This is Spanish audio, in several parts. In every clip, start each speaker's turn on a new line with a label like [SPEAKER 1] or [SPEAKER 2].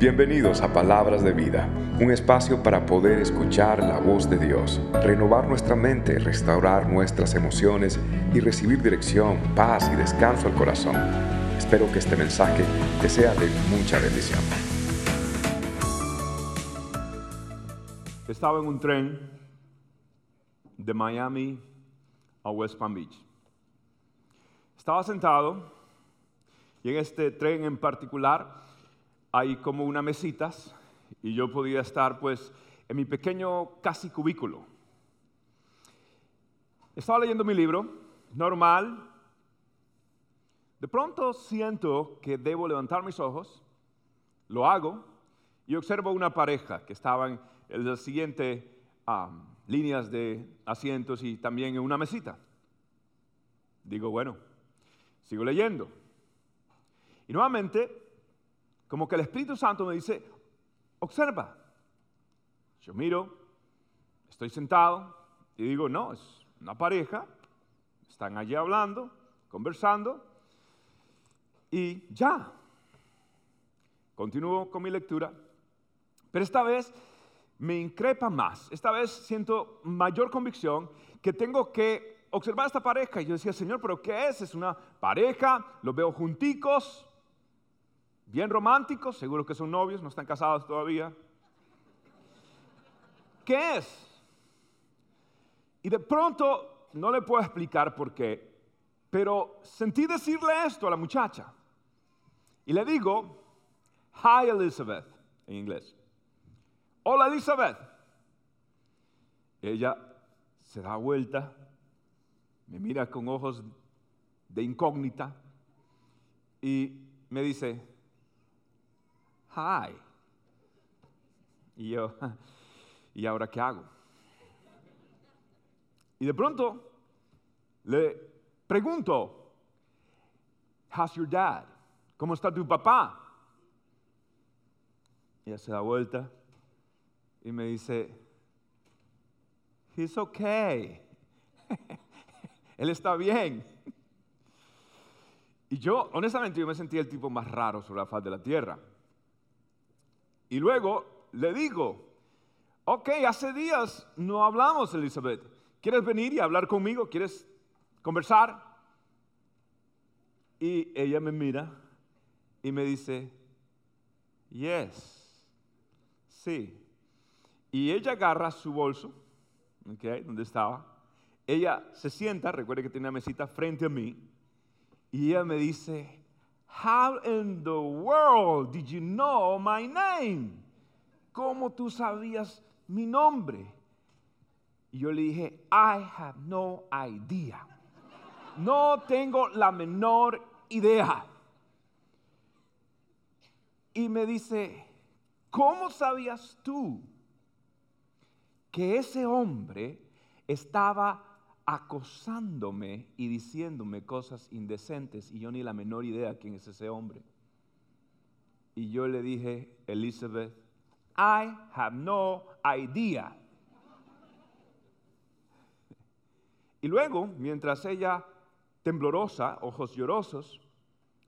[SPEAKER 1] Bienvenidos a Palabras de Vida, un espacio para poder escuchar la voz de Dios, renovar nuestra mente, restaurar nuestras emociones y recibir dirección, paz y descanso al corazón. Espero que este mensaje te sea de mucha bendición.
[SPEAKER 2] Estaba en un tren de Miami a West Palm Beach. Estaba sentado y en este tren en particular hay como unas mesitas y yo podía estar pues en mi pequeño casi cubículo. Estaba leyendo mi libro, normal. De pronto siento que debo levantar mis ojos, lo hago y observo una pareja que estaban en las siguientes líneas de asientos y también en una mesita. Digo, bueno, sigo leyendo. Y nuevamente como que el Espíritu Santo me dice, observa. Yo miro, estoy sentado y digo, no, es una pareja, están allí hablando, conversando, y ya. Continúo con mi lectura, pero esta vez me increpa más, esta vez siento mayor convicción que tengo que observar esta pareja. Y yo decía, Señor, pero ¿qué es? Es una pareja, los veo junticos, bien románticos, seguro que son novios, no están casados todavía. ¿Qué es? Y de pronto, no le puedo explicar por qué, pero sentí decirle esto a la muchacha. Y le digo, Hi Elizabeth, en inglés. Hola Elizabeth. Ella se da vuelta, me mira con ojos de incógnita y me dice, hi. Y yo, ¿y ahora qué hago? Y de pronto le pregunto, how's your dad? ¿Cómo está tu papá? Ella se da vuelta y me dice, he's okay. Él está bien. Y yo, honestamente, yo me sentía el tipo más raro sobre la faz de la tierra. Y luego le digo, ok, hace días no hablamos, Elizabeth. ¿Quieres venir y hablar conmigo? ¿Quieres conversar? Y ella me mira y me dice, yes, sí. Y ella agarra su bolso, okay, donde estaba. Ella se sienta, recuerde que tiene una mesita frente a mí, y ella me dice, How in the world did you know my name? ¿Cómo tú sabías mi nombre? Y yo le dije, I have no idea. No tengo la menor idea. Y me dice, ¿cómo sabías tú que ese hombre estaba acosándome y diciéndome cosas indecentes y yo ni la menor idea quién es ese hombre. Y yo le dije, Elizabeth, I have no idea. Y luego, mientras ella, temblorosa, ojos llorosos,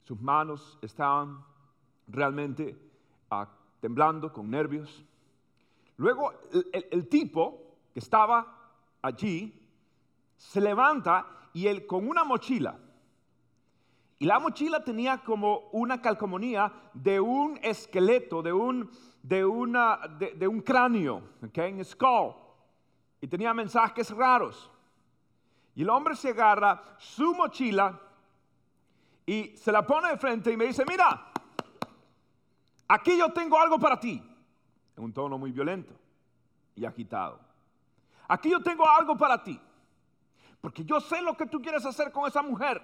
[SPEAKER 2] sus manos estaban realmente ah, temblando con nervios. Luego el tipo que estaba allí se levanta y él con una mochila, y la mochila tenía como una calcomanía de un esqueleto, de un, de una, de, un cráneo, okay, un skull, y tenía mensajes raros. Y el hombre se agarra su mochila y se la pone de frente y me dice, mira, aquí yo tengo algo para ti, en un tono muy violento y agitado. Aquí yo tengo algo para ti. Porque yo sé lo que tú quieres hacer con esa mujer.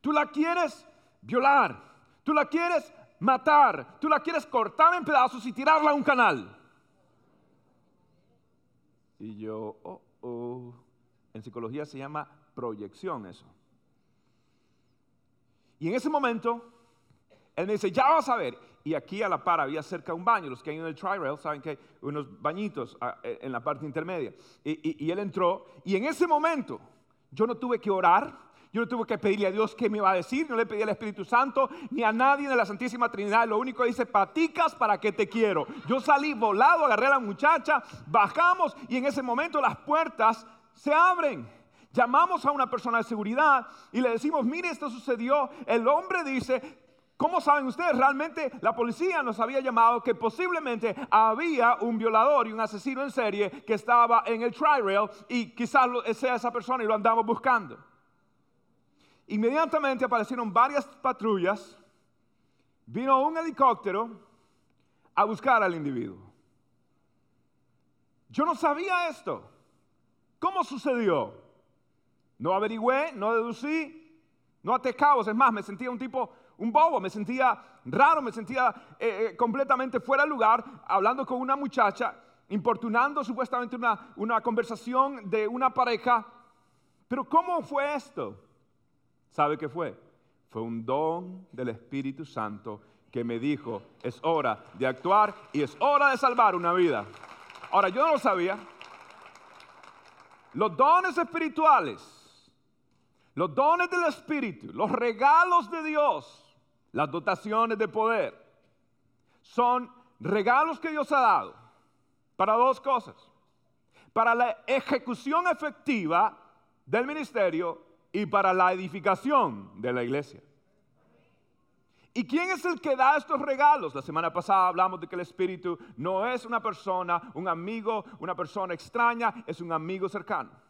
[SPEAKER 2] Tú la quieres violar. Tú la quieres matar. Tú la quieres cortar en pedazos y tirarla a un canal. Y yo, oh, oh. En psicología se llama proyección eso. Y en ese momento, él me dice, ya vas a ver. Y aquí a la par había cerca un baño. Los que hay en el tri-rail saben que hay unos bañitos ah, eh, en la parte intermedia. Y, y, él entró. Y en ese momento yo no tuve que orar. Yo no tuve que pedirle a Dios qué me iba a decir, no le pedí al Espíritu Santo ni a nadie de la Santísima Trinidad. Lo único que dice, paticas para que te quiero. Yo salí volado, agarré a la muchacha, bajamos y en ese momento las puertas se abren. Llamamos a una persona de seguridad y le decimos, mire, esto sucedió. El hombre dice, ¿Cómo saben ustedes? Realmente la policía nos había llamado que posiblemente había un violador y un asesino en serie que estaba en el tri-rail y quizás sea esa persona y lo andamos buscando. Inmediatamente aparecieron varias patrullas, vino un helicóptero a buscar al individuo. Yo no sabía esto. ¿Cómo sucedió? No averigüé, no deducí, no até cabos. Es más, me sentía un tipo un bobo, me sentía raro, me sentía eh, eh, completamente fuera de lugar, hablando con una muchacha, importunando supuestamente una, una conversación de una pareja. Pero ¿cómo fue esto? ¿Sabe qué fue? Fue un don del Espíritu Santo que me dijo, es hora de actuar y es hora de salvar una vida. Ahora, yo no lo sabía. Los dones espirituales, los dones del Espíritu, los regalos de Dios, las dotaciones de poder, son regalos que Dios ha dado para dos cosas. Para la ejecución efectiva del ministerio y para la edificación de la iglesia. ¿Y quién es el que da estos regalos? La semana pasada hablamos de que el Espíritu no es una persona, un amigo, una persona extraña, es un amigo cercano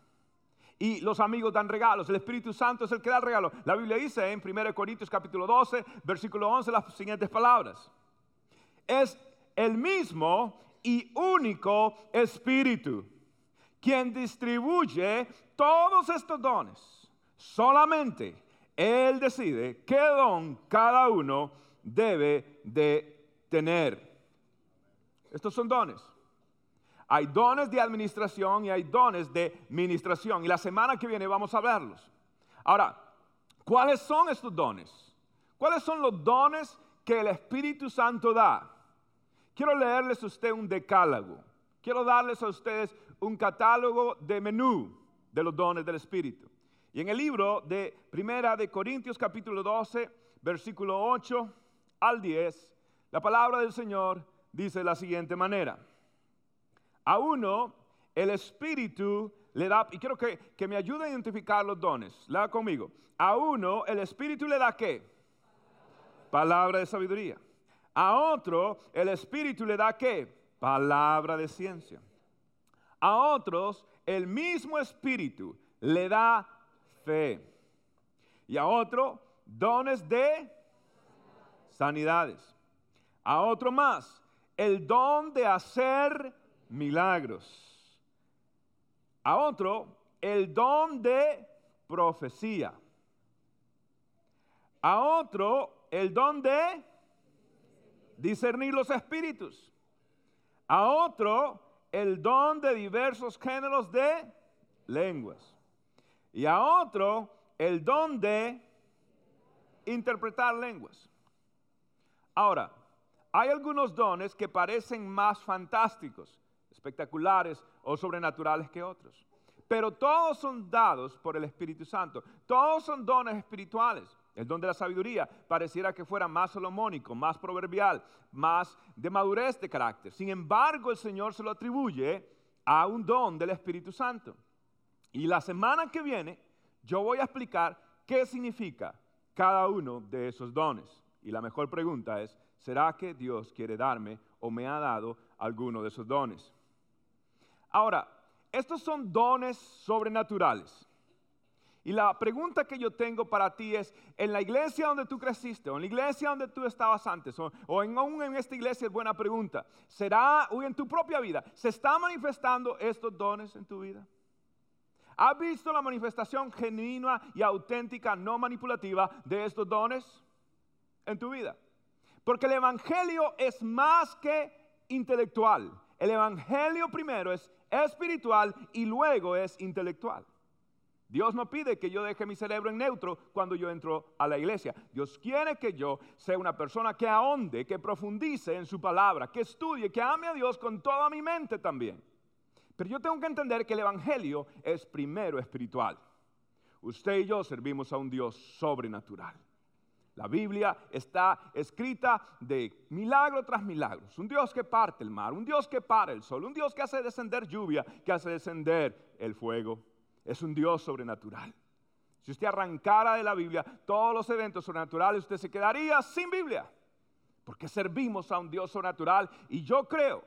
[SPEAKER 2] y los amigos dan regalos. El Espíritu Santo es el que da el regalo. La Biblia dice en 1 Corintios capítulo 12, versículo 11, las siguientes palabras. Es el mismo y único Espíritu quien distribuye todos estos dones. Solamente Él decide qué don cada uno debe de tener. Estos son dones. Hay dones de administración y hay dones de ministración. Y la semana que viene vamos a verlos. Ahora, ¿cuáles son estos dones? ¿Cuáles son los dones que el Espíritu Santo da? Quiero leerles a usted un decálogo. Quiero darles a ustedes un catálogo de menú de los dones del Espíritu. Y en el libro de Primera de Corintios capítulo 12, versículo 8 al 10, la palabra del Señor dice de la siguiente manera. A uno el Espíritu le da, y quiero que, que me ayude a identificar los dones, lea conmigo. A uno el Espíritu le da qué? Palabra de sabiduría. A otro el Espíritu le da qué? Palabra de ciencia. A otros el mismo Espíritu le da fe. Y a otro dones de sanidades. A otro más el don de hacer milagros. A otro, el don de profecía. A otro, el don de discernir los espíritus. A otro, el don de diversos géneros de lenguas. Y a otro, el don de interpretar lenguas. Ahora, hay algunos dones que parecen más fantásticos espectaculares o sobrenaturales que otros. Pero todos son dados por el Espíritu Santo. Todos son dones espirituales. El don de la sabiduría pareciera que fuera más solomónico, más proverbial, más de madurez de carácter. Sin embargo, el Señor se lo atribuye a un don del Espíritu Santo. Y la semana que viene yo voy a explicar qué significa cada uno de esos dones. Y la mejor pregunta es, ¿será que Dios quiere darme o me ha dado alguno de esos dones? Ahora, estos son dones sobrenaturales. Y la pregunta que yo tengo para ti es, en la iglesia donde tú creciste, o en la iglesia donde tú estabas antes, o, en, aún en esta iglesia es buena pregunta, ¿será, o en tu propia vida, se está manifestando estos dones en tu vida? ¿Has visto la manifestación genuina y auténtica, no manipulativa de estos dones en tu vida? Porque el Evangelio es más que intelectual. El Evangelio primero es espiritual y luego es intelectual. Dios no pide que yo deje mi cerebro en neutro cuando yo entro a la iglesia. Dios quiere que yo sea una persona que ahonde, que profundice en su palabra, que estudie, que ame a Dios con toda mi mente también. Pero yo tengo que entender que el Evangelio es primero espiritual. Usted y yo servimos a un Dios sobrenatural. La Biblia está escrita de milagro tras milagro. Un Dios que parte el mar, un Dios que para el sol, un Dios que hace descender lluvia, que hace descender el fuego. Es un Dios sobrenatural. Si usted arrancara de la Biblia todos los eventos sobrenaturales, usted se quedaría sin Biblia. Porque servimos a un Dios sobrenatural y yo creo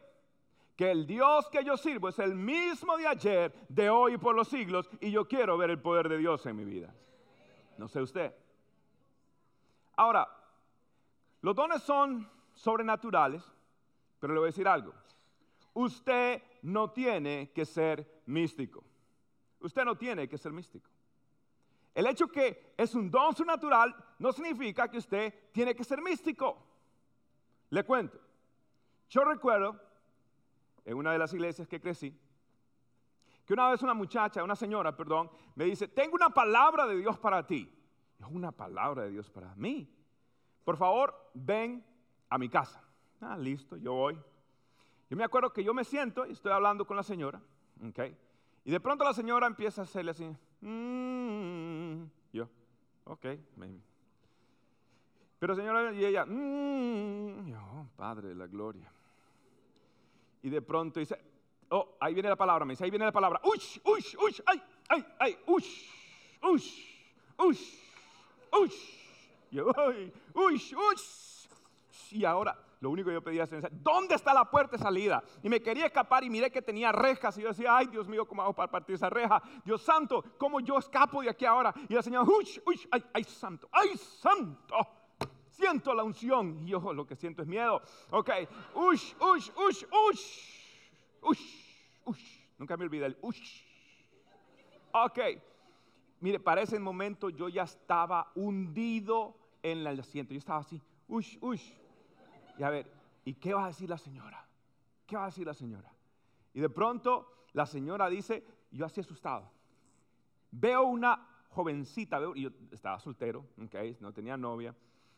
[SPEAKER 2] que el Dios que yo sirvo es el mismo de ayer, de hoy y por los siglos, y yo quiero ver el poder de Dios en mi vida. No sé usted. Ahora, los dones son sobrenaturales, pero le voy a decir algo. Usted no tiene que ser místico. Usted no tiene que ser místico. El hecho que es un don sobrenatural no significa que usted tiene que ser místico. Le cuento. Yo recuerdo en una de las iglesias que crecí, que una vez una muchacha, una señora, perdón, me dice, tengo una palabra de Dios para ti. Es una palabra de Dios para mí. Por favor, ven a mi casa. Ah, listo, yo voy. Yo me acuerdo que yo me siento y estoy hablando con la señora, ¿ok? Y de pronto la señora empieza a hacerle así, mm". yo, ok, Pero señora, y ella, mm". yo, oh, Padre de la gloria. Y de pronto dice, oh, ahí viene la palabra, me dice, ahí viene la palabra, ush, ush, ush, ay, ay, ay, ush, ush, ush, ush. Ush, ush. Y ahora, lo único que yo pedía es, ¿dónde está la puerta de salida? Y me quería escapar y miré que tenía rejas. Y yo decía, ay, Dios mío, ¿cómo hago para partir esa reja? Dios santo, ¿cómo yo escapo de aquí ahora? Y la señora, ush, ush, ay, ay, santo, ay, santo siento la unción. Y yo lo que siento es miedo. Ok, ush, ush, ush, ush, ush, ush. Nunca me olvidé el ush. Ok, mire, para ese momento yo ya estaba hundido en el asiento. Yo estaba así, ush, ush. Y a ver, ¿y qué va a decir la señora? ¿Qué va a decir la señora? Y de pronto la señora dice, yo así asustado, veo una jovencita, veo, yo estaba soltero, okay, no tenía novia,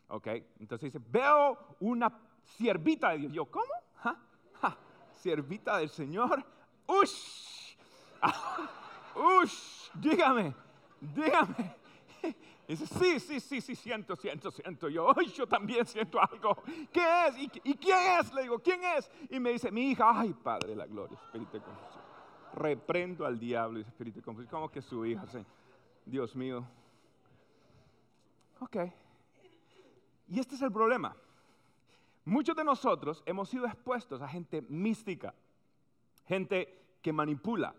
[SPEAKER 2] ¿ok? Entonces dice, veo una siervita de Dios. Yo, ¿cómo? ¿Ja? Siervita del Señor. ¡Ush! ¡Ush! Dígame, dígame. dice, sí, sí, sí, sí, siento, siento, siento. Yo, yo también siento algo. ¿Qué es? ¿Y, quién es? Le digo, ¿quién es? Y me dice, mi hija, ay, Padre de la gloria, Espíritu de confusión. Reprendo al diablo y Espíritu de confusión. ¿Cómo que su hija? Dios mío. Ok. Y este es el problema. Muchos de nosotros hemos sido expuestos a gente mística, gente que manipula,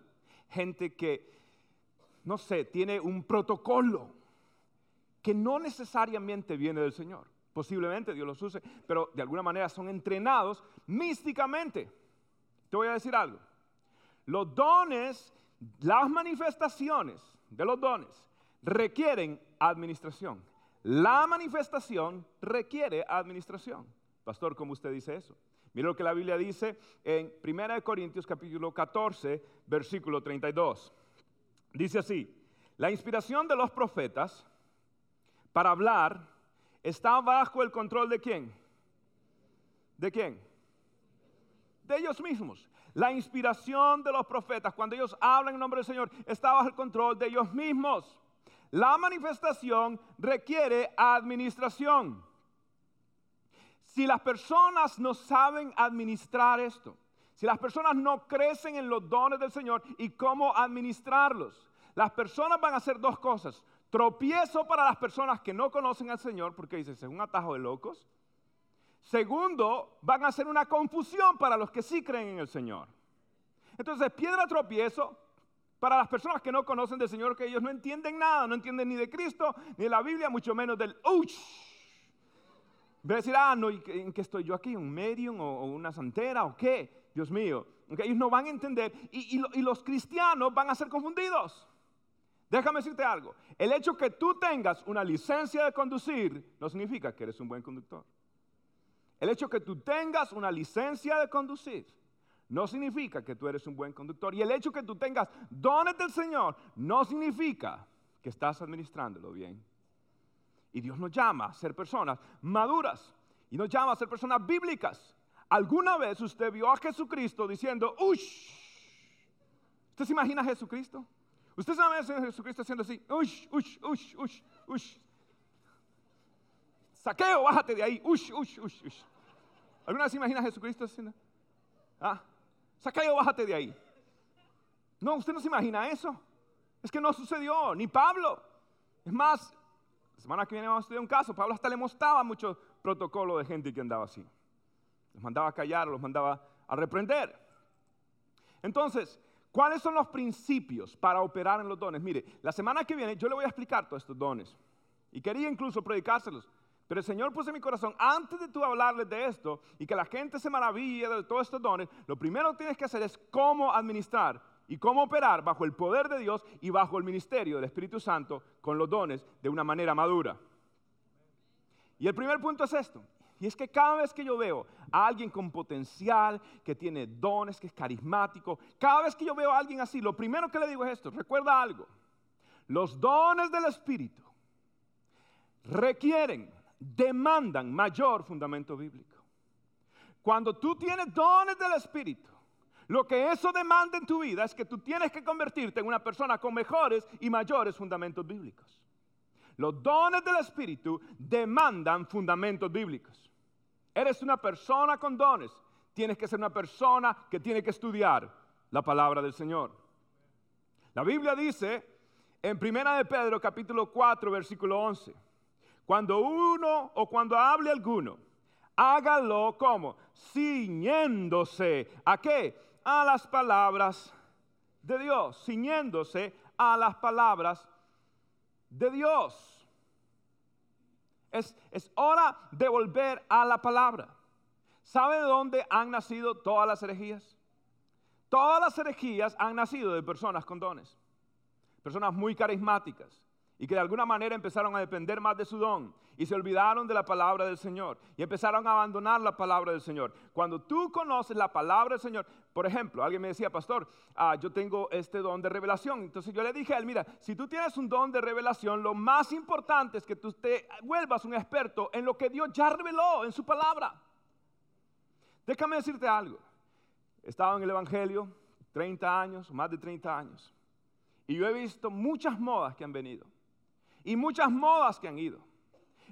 [SPEAKER 2] gente que, no sé, tiene un protocolo que no necesariamente viene del Señor. Posiblemente Dios los use, pero de alguna manera son entrenados místicamente. Te voy a decir algo. Los dones, las manifestaciones de los dones requieren administración. La manifestación requiere administración. Pastor, ¿cómo usted dice eso? Mira lo que la Biblia dice en 1 Corintios capítulo 14, versículo 32. Dice así, la inspiración de los profetas para hablar está bajo el control de quién? ¿De quién? De ellos mismos. La inspiración de los profetas, cuando ellos hablan en nombre del Señor, está bajo el control de ellos mismos. La manifestación requiere administración. Si las personas no saben administrar esto, si las personas no crecen en los dones del Señor y cómo administrarlos, las personas van a hacer dos cosas. Tropiezo para las personas que no conocen al Señor, porque dice, es un atajo de locos. Segundo, van a hacer una confusión para los que sí creen en el Señor. Entonces, piedra tropiezo para las personas que no conocen del Señor, que ellos no entienden nada, no entienden ni de Cristo, ni de la Biblia, mucho menos del ¡Uch! Voy a decir, ah, no, ¿en qué estoy yo aquí? ¿Un medium o, una santera o qué? Dios mío. ellos no van a entender y, y los cristianos van a ser confundidos. Déjame decirte algo. El hecho que tú tengas una licencia de conducir no significa que eres un buen conductor. El hecho que tú tengas una licencia de conducir no significa que tú eres un buen conductor. Y el hecho que tú tengas dones del Señor no significa que estás administrándolo bien. Y Dios nos llama a ser personas maduras y nos llama a ser personas bíblicas. ¿Alguna vez usted vio a Jesucristo diciendo, ush? ¿Usted se imagina a Jesucristo? Usted sabe a Jesucristo haciendo así, ush, ush, ush, ush, ush. Saqueo, bájate de ahí, ush, ush, ush, ush. ¿Alguna vez imagina a Jesucristo haciendo? Ah, saqueo, bájate de ahí. No, usted no se imagina eso. Es que no sucedió, ni Pablo. Es más, la semana que viene vamos a estudiar un caso. Pablo hasta le mostraba mucho protocolo de gente que andaba así. Los mandaba a callar, los mandaba a reprender. Entonces, ¿cuáles son los principios para operar en los dones? Mire, la semana que viene yo le voy a explicar todos estos dones. Y quería incluso predicárselos. Pero el Señor puso en mi corazón, antes de tú hablarles de esto y que la gente se maraville de todos estos dones, lo primero que tienes que hacer es cómo administrar y cómo operar bajo el poder de Dios y bajo el ministerio del Espíritu Santo con los dones de una manera madura. Y el primer punto es esto. Y es que cada vez que yo veo a alguien con potencial, que tiene dones, que es carismático, cada vez que yo veo a alguien así, lo primero que le digo es esto, recuerda algo, los dones del Espíritu requieren, demandan mayor fundamento bíblico. Cuando tú tienes dones del Espíritu, lo que eso demanda en tu vida es que tú tienes que convertirte en una persona con mejores y mayores fundamentos bíblicos. Los dones del Espíritu demandan fundamentos bíblicos. Eres una persona con dones. Tienes que ser una persona que tiene que estudiar la palabra del Señor. La Biblia dice en Primera de Pedro capítulo 4 versículo 11, cuando uno o cuando hable alguno, hágalo como ciñéndose a qué? A las palabras de Dios, ciñéndose a las palabras de Dios. Es, hora de volver a la palabra. ¿Sabe de dónde han nacido todas las herejías? Todas las herejías han nacido de personas con dones, personas muy carismáticas, y que de alguna manera empezaron a depender más de su don y se olvidaron de la palabra del Señor y empezaron a abandonar la palabra del Señor. Cuando tú conoces la palabra del Señor, por ejemplo, alguien me decía, pastor, ah, yo tengo este don de revelación. Entonces yo le dije a él, mira, si tú tienes un don de revelación, lo más importante es que tú te vuelvas un experto en lo que Dios ya reveló en su palabra. Déjame decirte algo. He estado en el Evangelio 30 años, más de 30 años, y yo he visto muchas modas que han venido y muchas modas que han ido.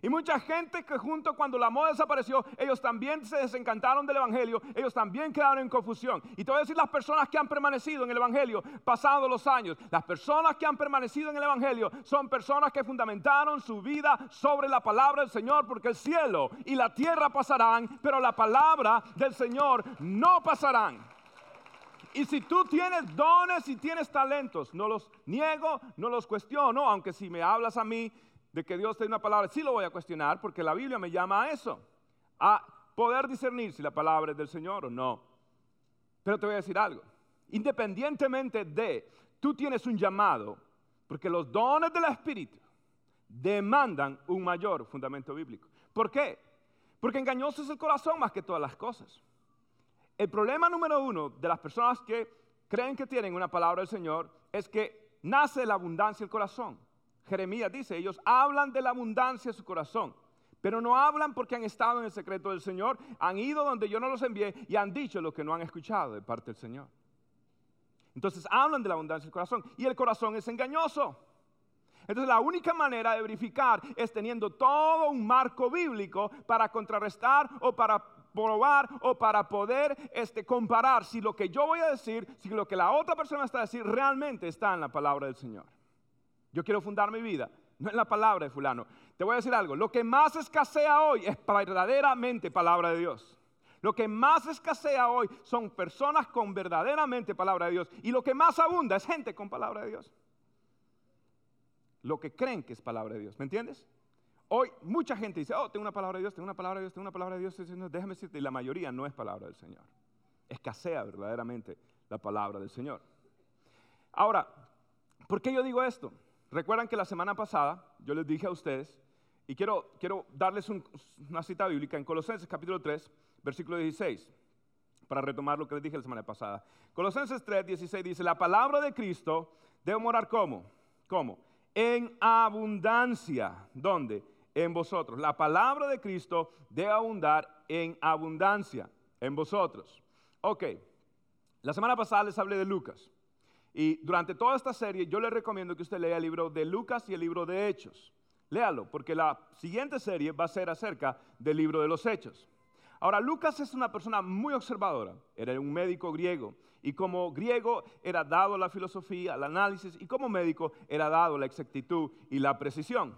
[SPEAKER 2] Y mucha gente que junto cuando la moda desapareció, ellos también se desencantaron del Evangelio, ellos también quedaron en confusión. Y te voy a decir las personas que han permanecido en el Evangelio pasados los años. Las personas que han permanecido en el Evangelio son personas que fundamentaron su vida sobre la palabra del Señor, porque el cielo y la tierra pasarán, pero la palabra del Señor no pasarán. Y si tú tienes dones y tienes talentos, no los niego, no los cuestiono, aunque si me hablas a mí de que Dios te una palabra, sí lo voy a cuestionar porque la Biblia me llama a eso, a poder discernir si la palabra es del Señor o no. Pero te voy a decir algo, independientemente de, tú tienes un llamado, porque los dones del Espíritu demandan un mayor fundamento bíblico. ¿Por qué? Porque engañoso es el corazón más que todas las cosas. El problema número uno de las personas que creen que tienen una palabra del Señor es que nace la abundancia del corazón. Jeremías dice, ellos hablan de la abundancia de su corazón, pero no hablan porque han estado en el secreto del Señor, han ido donde yo no los envié y han dicho lo que no han escuchado de parte del Señor. Entonces hablan de la abundancia del corazón y el corazón es engañoso. Entonces la única manera de verificar es teniendo todo un marco bíblico para contrarrestar o para probar o para poder este, comparar si lo que yo voy a decir, si lo que la otra persona está a decir realmente está en la palabra del Señor. Yo quiero fundar mi vida, no en la palabra de fulano. Te voy a decir algo, lo que más escasea hoy es verdaderamente palabra de Dios. Lo que más escasea hoy son personas con verdaderamente palabra de Dios. Y lo que más abunda es gente con palabra de Dios. Lo que creen que es palabra de Dios. ¿Me entiendes? Hoy mucha gente dice, oh, tengo una palabra de Dios, tengo una palabra de Dios, tengo una palabra de Dios. Déjame decirte, y la mayoría no es palabra del Señor. Escasea verdaderamente la palabra del Señor. Ahora, ¿por qué yo digo esto? Recuerdan que la semana pasada yo les dije a ustedes, y quiero, quiero darles una cita bíblica en Colosenses capítulo 3, versículo 16, para retomar lo que les dije la semana pasada. Colosenses 3, 16 dice, la palabra de Cristo debe morar como, ¿cómo? En abundancia. ¿Dónde? En vosotros. La palabra de Cristo debe abundar en abundancia en vosotros. Ok, la semana pasada les hablé de Lucas. Y durante toda esta serie yo le recomiendo que usted lea el libro de Lucas y el libro de Hechos. Léalo, porque la siguiente serie va a ser acerca del libro de los Hechos. Ahora, Lucas es una persona muy observadora, era un médico griego, y como griego era dado la filosofía, el análisis, y como médico era dado la exactitud y la precisión.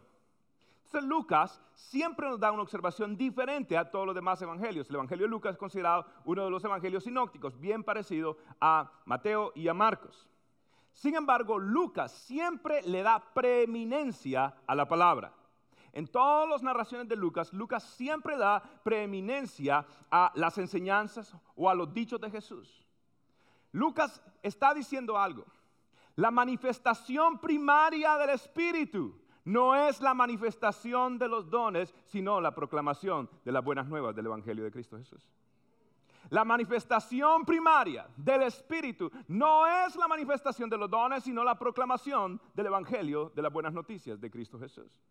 [SPEAKER 2] Lucas siempre nos da una observación diferente a todos los demás evangelios. El evangelio de Lucas es considerado uno de los evangelios sinópticos, bien parecido a Mateo y a Marcos. Sin embargo, Lucas siempre le da preeminencia a la palabra. En todas las narraciones de Lucas, Lucas siempre da preeminencia a las enseñanzas o a los dichos de Jesús. Lucas está diciendo algo. La manifestación primaria del Espíritu no es la manifestación de los dones, sino la proclamación de las buenas nuevas del Evangelio de Cristo Jesús. La manifestación primaria del Espíritu no es la manifestación de los dones, sino la proclamación del Evangelio de las buenas noticias de Cristo Jesús.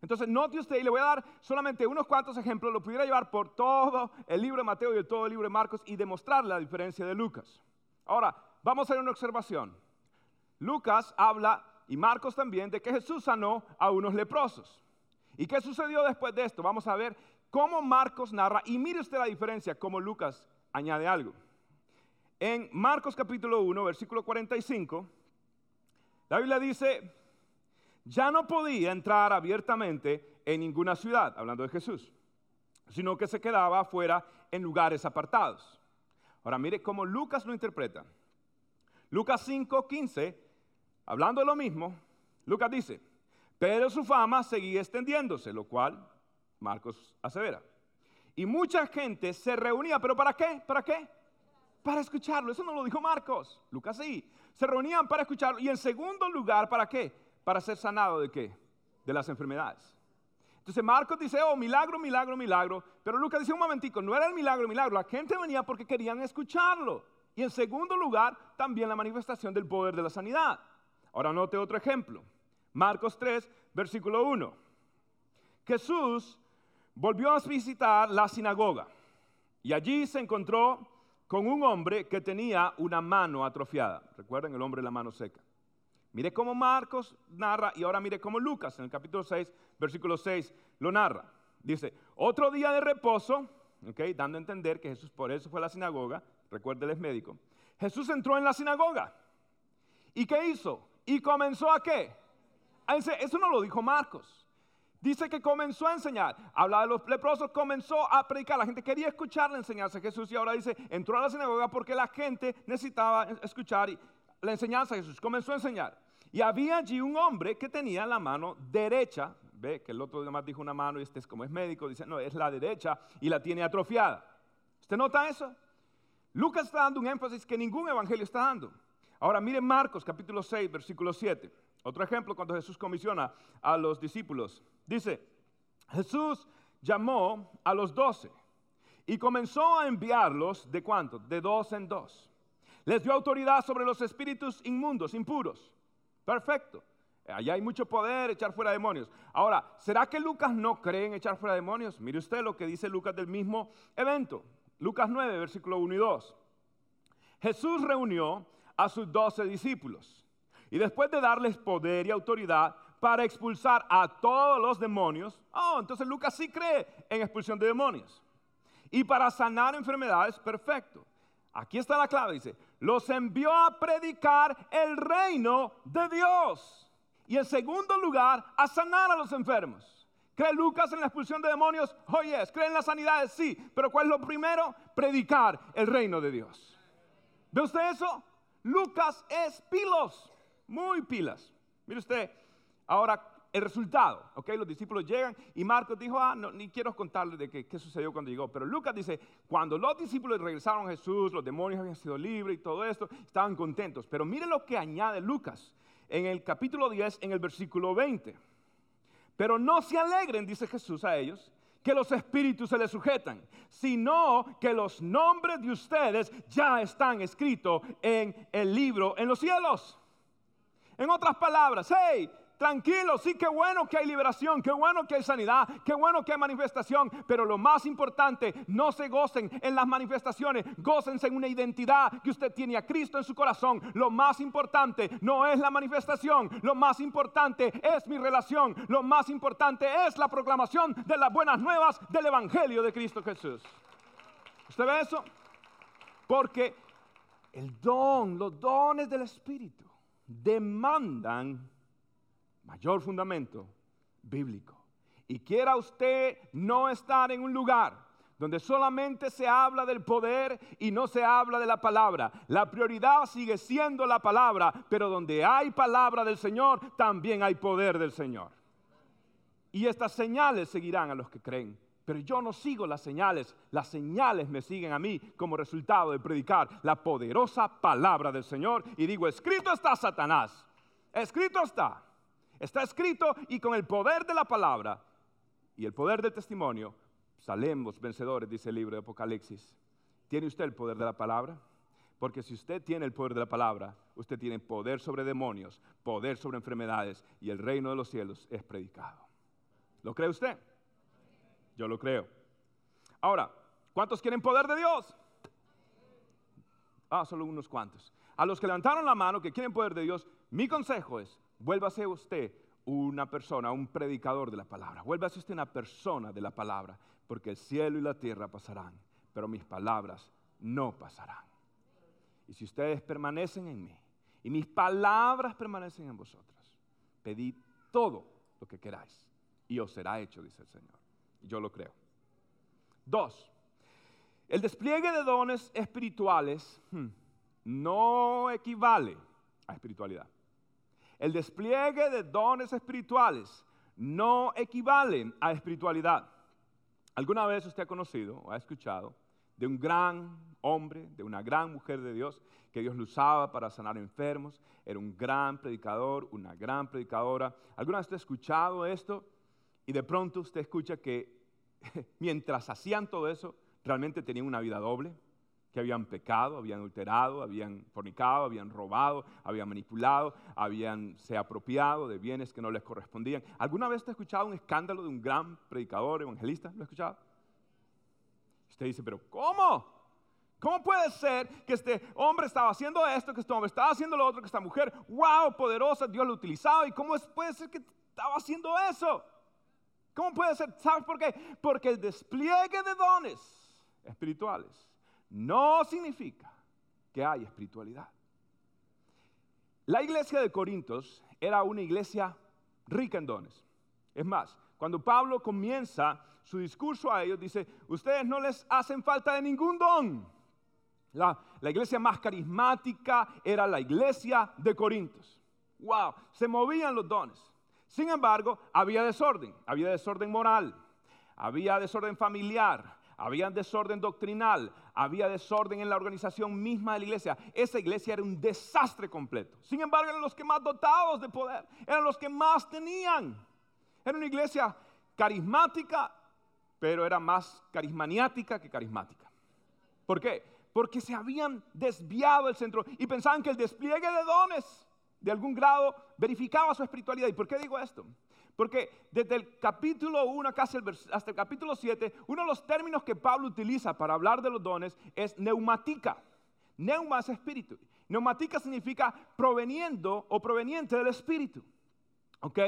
[SPEAKER 2] Entonces, note usted, y le voy a dar solamente unos cuantos ejemplos, lo pudiera llevar por todo el libro de Mateo y todo el libro de Marcos y demostrar la diferencia de Lucas. Ahora, vamos a hacer una observación. Lucas habla, y Marcos también, de que Jesús sanó a unos leprosos. ¿Y qué sucedió después de esto? Vamos a ver cómo Marcos narra, y mire usted la diferencia, cómo Lucas añade algo. En Marcos capítulo 1, versículo 45, la Biblia dice, ya no podía entrar abiertamente en ninguna ciudad, hablando de Jesús, sino que se quedaba afuera en lugares apartados. Ahora mire cómo Lucas lo interpreta. Lucas 5, 15, hablando de lo mismo, Lucas dice, pero su fama seguía extendiéndose, lo cual Marcos asevera. Y mucha gente se reunía, pero ¿para qué? ¿Para qué? Para escucharlo. Eso no lo dijo Marcos. Lucas sí. Se reunían para escucharlo. Y en segundo lugar, ¿para qué? Para ser sanado de qué? De las enfermedades. Entonces Marcos dice, oh, milagro, milagro, milagro. Pero Lucas dice, un momentico, no era el milagro, milagro. La gente venía porque querían escucharlo. Y en segundo lugar, también la manifestación del poder de la sanidad. Ahora note otro ejemplo. Marcos 3, versículo 1. Jesús volvió a visitar la sinagoga y allí se encontró con un hombre que tenía una mano atrofiada. Recuerden el hombre de la mano seca. Mire cómo Marcos narra y ahora mire cómo Lucas en el capítulo 6, versículo 6 lo narra. Dice, otro día de reposo, okay, dando a entender que Jesús por eso fue a la sinagoga, recuerde, es médico. Jesús entró en la sinagoga. ¿Y qué hizo? ¿Y comenzó a qué? Eso no lo dijo Marcos. Dice que comenzó a enseñar. Habla de los leprosos, comenzó a predicar. La gente quería escuchar la enseñanza de Jesús y ahora dice, entró a la sinagoga porque la gente necesitaba escuchar la enseñanza de Jesús. Comenzó a enseñar. Y había allí un hombre que tenía la mano derecha. Ve que el otro además dijo una mano y este es como es médico. Dice, no, es la derecha y la tiene atrofiada. ¿Usted nota eso? Lucas está dando un énfasis que ningún evangelio está dando. Ahora mire Marcos capítulo 6, versículo 7. Otro ejemplo cuando Jesús comisiona a los discípulos. Dice, Jesús llamó a los doce y comenzó a enviarlos de cuánto? De dos en dos. Les dio autoridad sobre los espíritus inmundos, impuros. Perfecto. Allá hay mucho poder, echar fuera demonios. Ahora, ¿será que Lucas no cree en echar fuera demonios? Mire usted lo que dice Lucas del mismo evento. Lucas 9, versículo 1 y 2. Jesús reunió a sus doce discípulos y después de darles poder y autoridad, para expulsar a todos los demonios. Oh, entonces Lucas sí cree en expulsión de demonios. Y para sanar enfermedades, perfecto. Aquí está la clave, dice, los envió a predicar el reino de Dios. Y en segundo lugar, a sanar a los enfermos. ¿Cree Lucas en la expulsión de demonios? Oh, yes. ¿Cree en las sanidades? Sí. Pero ¿cuál es lo primero? Predicar el reino de Dios. ¿Ve usted eso? Lucas es pilos, muy pilas. Mire usted, Ahora, el resultado, ¿ok? Los discípulos llegan y Marcos dijo, ah, no, ni quiero contarles de qué, qué, sucedió cuando llegó. Pero Lucas dice, cuando los discípulos regresaron a Jesús, los demonios habían sido libres y todo esto, estaban contentos. Pero mire lo que añade Lucas en el capítulo 10, en el versículo 20. Pero no se alegren, dice Jesús a ellos, que los espíritus se les sujetan, sino que los nombres de ustedes ya están escritos en el libro en los cielos. En otras palabras, hey, tranquilo, sí, qué bueno que hay liberación, qué bueno que hay sanidad, qué bueno que hay manifestación, pero lo más importante, no se gocen en las manifestaciones, gócense en una identidad que usted tiene a Cristo en su corazón. Lo más importante no es la manifestación, lo más importante es mi relación, lo más importante es la proclamación de las buenas nuevas del Evangelio de Cristo Jesús. ¿Usted ve eso? Porque el don, los dones del Espíritu demandan mayor fundamento bíblico. Y quiera usted no estar en un lugar donde solamente se habla del poder y no se habla de la palabra. La prioridad sigue siendo la palabra, pero donde hay palabra del Señor, también hay poder del Señor. Y estas señales seguirán a los que creen. Pero yo no sigo las señales, las señales me siguen a mí como resultado de predicar la poderosa palabra del Señor. Y digo, escrito está Satanás, escrito está, está escrito y con el poder de la palabra y el poder del testimonio, salemos vencedores, dice el libro de Apocalipsis. ¿Tiene usted el poder de la palabra? Porque si usted tiene el poder de la palabra, usted tiene poder sobre demonios, poder sobre enfermedades y el reino de los cielos es predicado. ¿Lo cree usted? Yo lo creo. Ahora, ¿cuántos quieren poder de Dios? Ah, solo unos cuantos. A los que levantaron la mano, que quieren poder de Dios, mi consejo es, vuélvase usted una persona, un predicador de la palabra. Vuélvase usted una persona de la palabra, porque el cielo y la tierra pasarán, pero mis palabras no pasarán. Y si ustedes permanecen en mí y mis palabras permanecen en vosotros, pedid todo lo que queráis y os será hecho, dice el Señor. Yo lo creo. Dos, el despliegue de dones espirituales hmm, no equivale a espiritualidad. El despliegue de dones espirituales no equivale a espiritualidad. ¿Alguna vez usted ha conocido o ha escuchado de un gran hombre, de una gran mujer de Dios, que Dios lo usaba para sanar enfermos? Era un gran predicador, una gran predicadora. ¿Alguna vez usted ha escuchado esto? Y de pronto usted escucha que mientras hacían todo eso, realmente tenían una vida doble, que habían pecado, habían alterado, habían fornicado, habían robado, habían manipulado, habían se apropiado de bienes que no les correspondían. ¿Alguna vez usted ha escuchado un escándalo de un gran predicador, evangelista? ¿Lo ha escuchado? Usted dice, pero ¿cómo? ¿Cómo puede ser que este hombre estaba haciendo esto, que este hombre estaba haciendo lo otro, que esta mujer, wow, poderosa, Dios lo utilizaba? ¿Y cómo puede ser que estaba haciendo eso? ¿Cómo puede ser? ¿Sabes por qué? Porque el despliegue de dones espirituales no significa que hay espiritualidad. La iglesia de Corintios era una iglesia rica en dones. Es más, cuando Pablo comienza su discurso a ellos, dice, ustedes no les hacen falta de ningún don. La, la iglesia más carismática era la iglesia de Corintios. Wow, se movían los dones. Sin embargo, había desorden, había desorden moral, había desorden familiar, había desorden doctrinal, había desorden en la organización misma de la iglesia. Esa iglesia era un desastre completo. Sin embargo, eran los que más dotados de poder, eran los que más tenían. Era una iglesia carismática, pero era más carismaniática que carismática. ¿Por qué? Porque se habían desviado el centro y pensaban que el despliegue de dones de algún grado verificaba su espiritualidad. ¿Y por qué digo esto? Porque desde el capítulo 1 hasta el capítulo 7, uno de los términos que Pablo utiliza para hablar de los dones es neumática. Neuma es espíritu. Neumática significa proveniendo o proveniente del espíritu. ¿Ok?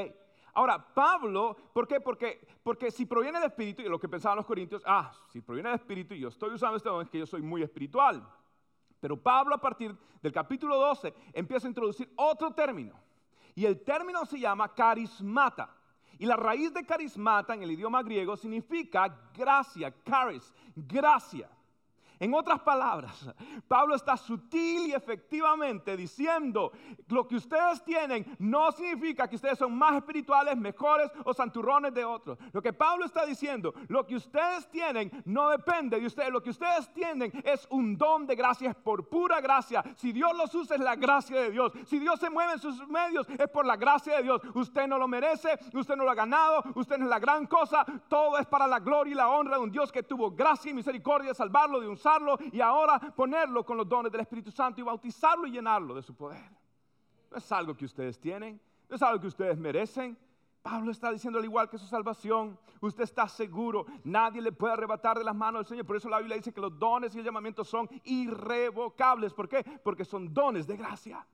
[SPEAKER 2] Ahora, Pablo, ¿por qué? Porque, porque si proviene del espíritu, y lo que pensaban los corintios, ah, si proviene del espíritu y yo estoy usando este don, es que yo soy muy espiritual. Pero Pablo a partir del capítulo 12 empieza a introducir otro término. Y el término se llama carismata. Y la raíz de carismata en el idioma griego significa gracia, charis, gracia. En otras palabras, Pablo está sutil y efectivamente diciendo, lo que ustedes tienen no significa que ustedes son más espirituales, mejores o santurrones de otros. Lo que Pablo está diciendo, lo que ustedes tienen no depende de ustedes, lo que ustedes tienen es un don de gracia, es por pura gracia. Si Dios los usa es la gracia de Dios. Si Dios se mueve en sus medios es por la gracia de Dios. Usted no lo merece, usted no lo ha ganado, usted no es la gran cosa, todo es para la gloria y la honra de un Dios que tuvo gracia y misericordia de salvarlo de un y ahora ponerlo con los dones del Espíritu Santo y bautizarlo y llenarlo de su poder. No es algo que ustedes tienen, no es algo que ustedes merecen. Pablo está diciendo al igual que su salvación, usted está seguro, nadie le puede arrebatar de las manos del Señor. Por eso la Biblia dice que los dones y el llamamiento son irrevocables. ¿Por qué? Porque son dones de gracia.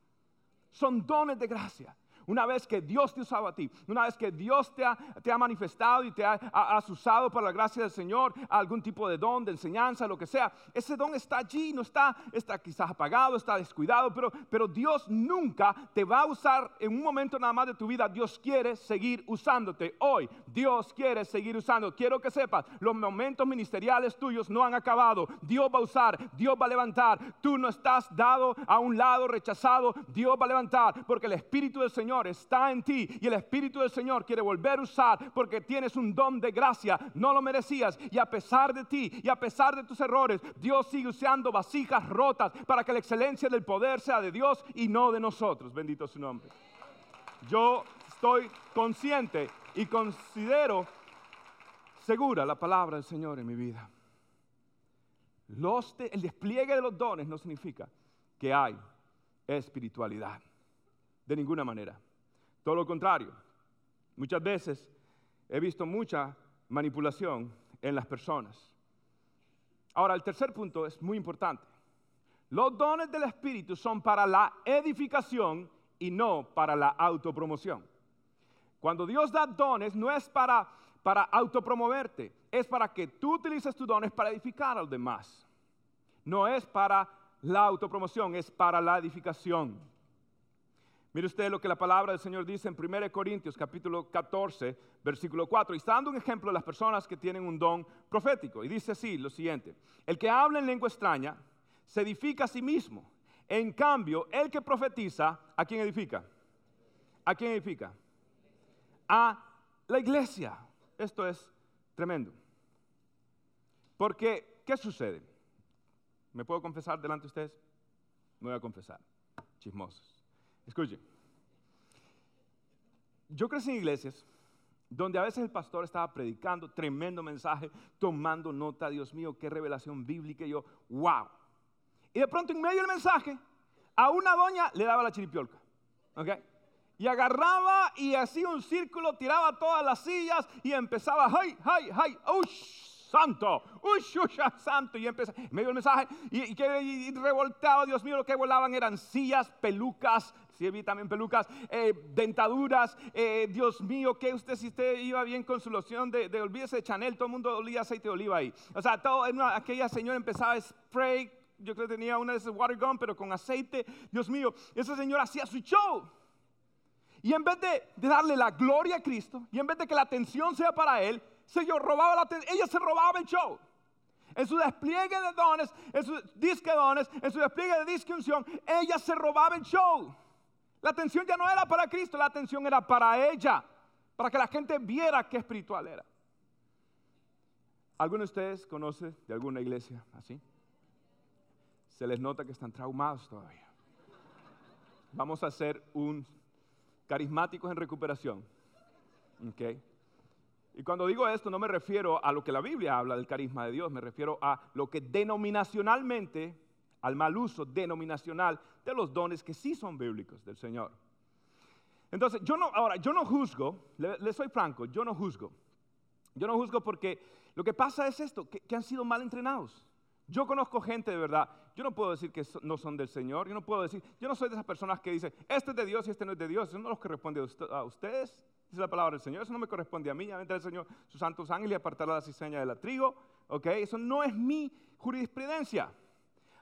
[SPEAKER 2] Son dones de gracia. Una vez que Dios te usaba a ti, una vez que Dios te ha, te ha manifestado y te ha, has usado por la gracia del Señor algún tipo de don, de enseñanza, lo que sea, ese don está allí, no está, está quizás apagado, está descuidado, pero, pero Dios nunca te va a usar en un momento nada más de tu vida. Dios quiere seguir usándote. Hoy Dios quiere seguir usando. Quiero que sepas, los momentos ministeriales tuyos no han acabado. Dios va a usar, Dios va a levantar. Tú no estás dado a un lado, rechazado. Dios va a levantar porque el Espíritu del Señor está en ti y el Espíritu del Señor quiere volver a usar porque tienes un don de gracia, no lo merecías y a pesar de ti y a pesar de tus errores, Dios sigue usando vasijas rotas para que la excelencia del poder sea de Dios y no de nosotros. Bendito su nombre. Yo estoy consciente y considero segura la palabra del Señor en mi vida. el despliegue de los dones no significa que hay espiritualidad. De ninguna manera. Todo lo contrario. Muchas veces he visto mucha manipulación en las personas. Ahora, el tercer punto es muy importante. Los dones del Espíritu son para la edificación y no para la autopromoción. Cuando Dios da dones no es para, para autopromoverte, es para que tú utilices tus dones para edificar a los demás. No es para la autopromoción, es para la edificación. Mire usted lo que la palabra del Señor dice en 1 Corintios capítulo 14, versículo 4. Y está dando un ejemplo de las personas que tienen un don profético. Y dice así lo siguiente. El que habla en lengua extraña se edifica a sí mismo. En cambio, el que profetiza, ¿a quién edifica? ¿A quién edifica? A la iglesia. Esto es tremendo. Porque, ¿qué sucede? ¿Me puedo confesar delante de ustedes? Me voy a confesar. Chismosos. Escuchen, yo crecí en iglesias donde a veces el pastor estaba predicando tremendo mensaje, tomando nota, Dios mío, qué revelación bíblica, y yo, wow. Y de pronto en medio del mensaje, a una doña le daba la chiripiolca, ¿ok? Y agarraba y hacía un círculo, tiraba todas las sillas y empezaba, ¡ay, ay, ay! ¡Ush! santo, uy, santo, y empezó, me dio el mensaje, y, que revoltaba, Dios mío, lo que volaban eran sillas, pelucas, sí vi también pelucas, eh, dentaduras, eh, Dios mío, que usted si usted iba bien con su loción de, de olvídese de Chanel, todo el mundo olía aceite de oliva ahí, o sea, aquella señora empezaba a spray, yo creo que tenía una de esas water gun, pero con aceite, Dios mío, esa señora hacía su show, y en vez de, darle la gloria a Cristo, y en vez de que la atención sea para Él, se robaba la ella se robaba el show. En su despliegue de dones, en su disque dones, en su despliegue de disque ella se robaba el show. La atención ya no era para Cristo, la atención era para ella, para que la gente viera qué espiritual era. ¿Alguno de ustedes conoce de alguna iglesia así? Se les nota que están traumados todavía. Vamos a hacer un carismáticos en recuperación. Y cuando digo esto no me refiero a lo que la Biblia habla del carisma de Dios, me refiero a lo que denominacionalmente, al mal uso denominacional de los dones que sí son bíblicos del Señor. Entonces, yo no, ahora, yo no juzgo, le, soy franco, yo no juzgo. Yo no juzgo porque lo que pasa es esto, que, han sido mal entrenados. Yo conozco gente de verdad, yo no puedo decir que no son del Señor, yo no puedo decir, yo no soy de esas personas que dicen, este es de Dios y este no es de Dios, eso no los corresponde a ustedes. Dice la palabra del Señor. Eso no me corresponde a mí. Ya vendrá el Señor sus santos ángeles y apartará la cizaña de la trigo. ¿Ok? Eso no es mi jurisprudencia.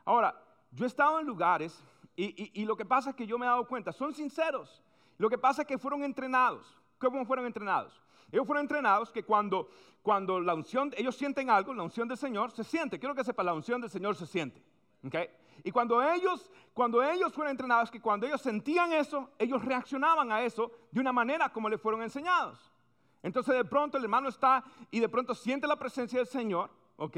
[SPEAKER 2] Ahora, yo he estado en lugares y, lo que pasa es que yo me he dado cuenta, son sinceros. Lo que pasa es que fueron entrenados. ¿Cómo fueron entrenados? Ellos fueron entrenados que cuando, cuando la unción, ellos sienten algo, la unción del Señor se siente. Quiero que sepa, la unción del Señor se siente. ¿Okay? Y cuando ellos, cuando ellos fueron entrenados, que cuando ellos sentían eso, ellos reaccionaban a eso de una manera como le fueron enseñados. Entonces de pronto el hermano está y de pronto siente la presencia del Señor, ¿ok?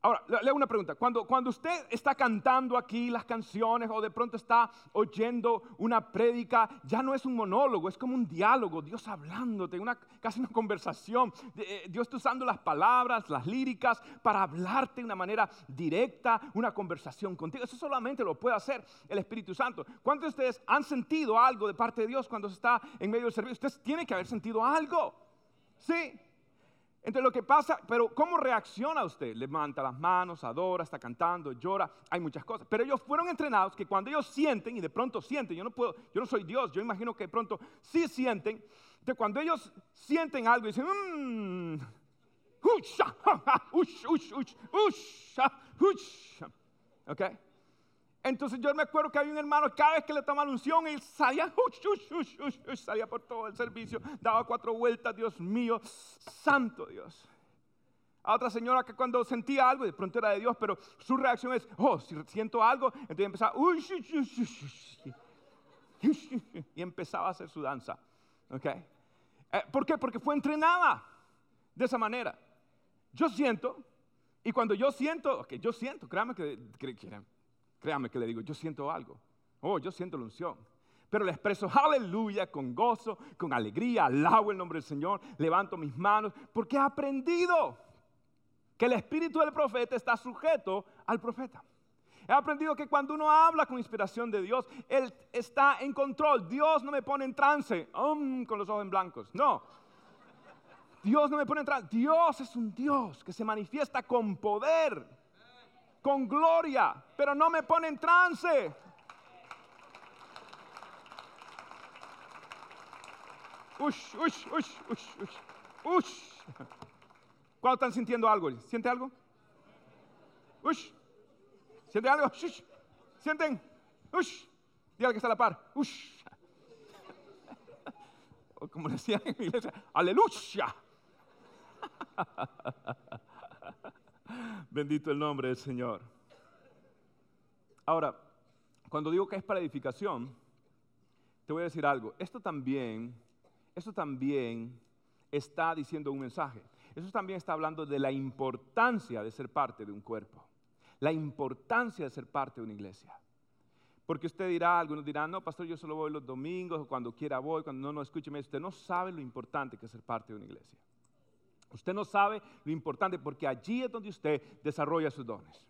[SPEAKER 2] Ahora, le, hago una pregunta. Cuando, cuando usted está cantando aquí las canciones o de pronto está oyendo una prédica, ya no es un monólogo, es como un diálogo, Dios hablándote, una, casi una conversación. Eh, Dios está usando las palabras, las líricas para hablarte de una manera directa, una conversación contigo. Eso solamente lo puede hacer el Espíritu Santo. ¿Cuántos de ustedes han sentido algo de parte de Dios cuando está en medio del servicio? Ustedes tienen que haber sentido algo. Sí. Entonces lo que pasa, pero ¿cómo reacciona usted? Levanta las manos, adora, está cantando, llora, hay muchas cosas. Pero ellos fueron entrenados que cuando ellos sienten, y de pronto sienten, yo no puedo, yo no soy Dios, yo imagino que de pronto sí sienten. Entonces cuando ellos sienten algo y dicen, mmm, usha, Entonces yo me acuerdo que había un hermano, cada vez que le tomaba la unción, él salía, ush, salía por todo el servicio, daba cuatro vueltas, Dios mío, santo Dios. A otra señora que cuando sentía algo, de pronto era de Dios, pero su reacción es, oh, si siento algo, entonces empezaba, y empezaba a hacer su danza. ¿ok? Eh, ¿Por qué? Porque fue entrenada de esa manera. Yo siento, y cuando yo siento, ok, yo siento, créame que, que- que- créame que le digo, yo siento algo. Oh, yo siento la unción. Pero le expreso aleluya con gozo, con alegría, alabo el nombre del Señor, levanto mis manos, porque he aprendido que el espíritu del profeta está sujeto al profeta. He aprendido que cuando uno habla con inspiración de Dios, Él está en control. Dios no me pone en trance um, con los ojos en blancos. No. Dios no me pone en trance. Dios es un Dios que se manifiesta con poder, con gloria, pero no me pone en trance. Ush, ush, ush, ush, ush, ush. ¿Cuándo están sintiendo algo? ¿Siente algo? Ush. ¿Siente algo? Ush. ¿Sienten? Ush. Dígale que está a la par. Ush. O como decían en mi iglesia, aleluya. Bendito el nombre del Señor. Ahora, cuando digo que es para edificación, te voy a decir algo. Esto también, esto también está diciendo un mensaje. Eso también está hablando de la importancia de ser parte de un cuerpo. La importancia de ser parte de una iglesia. Porque usted dirá, algunos dirán, no, pastor, yo solo voy los domingos, o cuando quiera voy, cuando no, no, escúcheme, usted no sabe lo importante que es ser parte de una iglesia. Usted no sabe lo importante porque allí es donde usted desarrolla sus dones.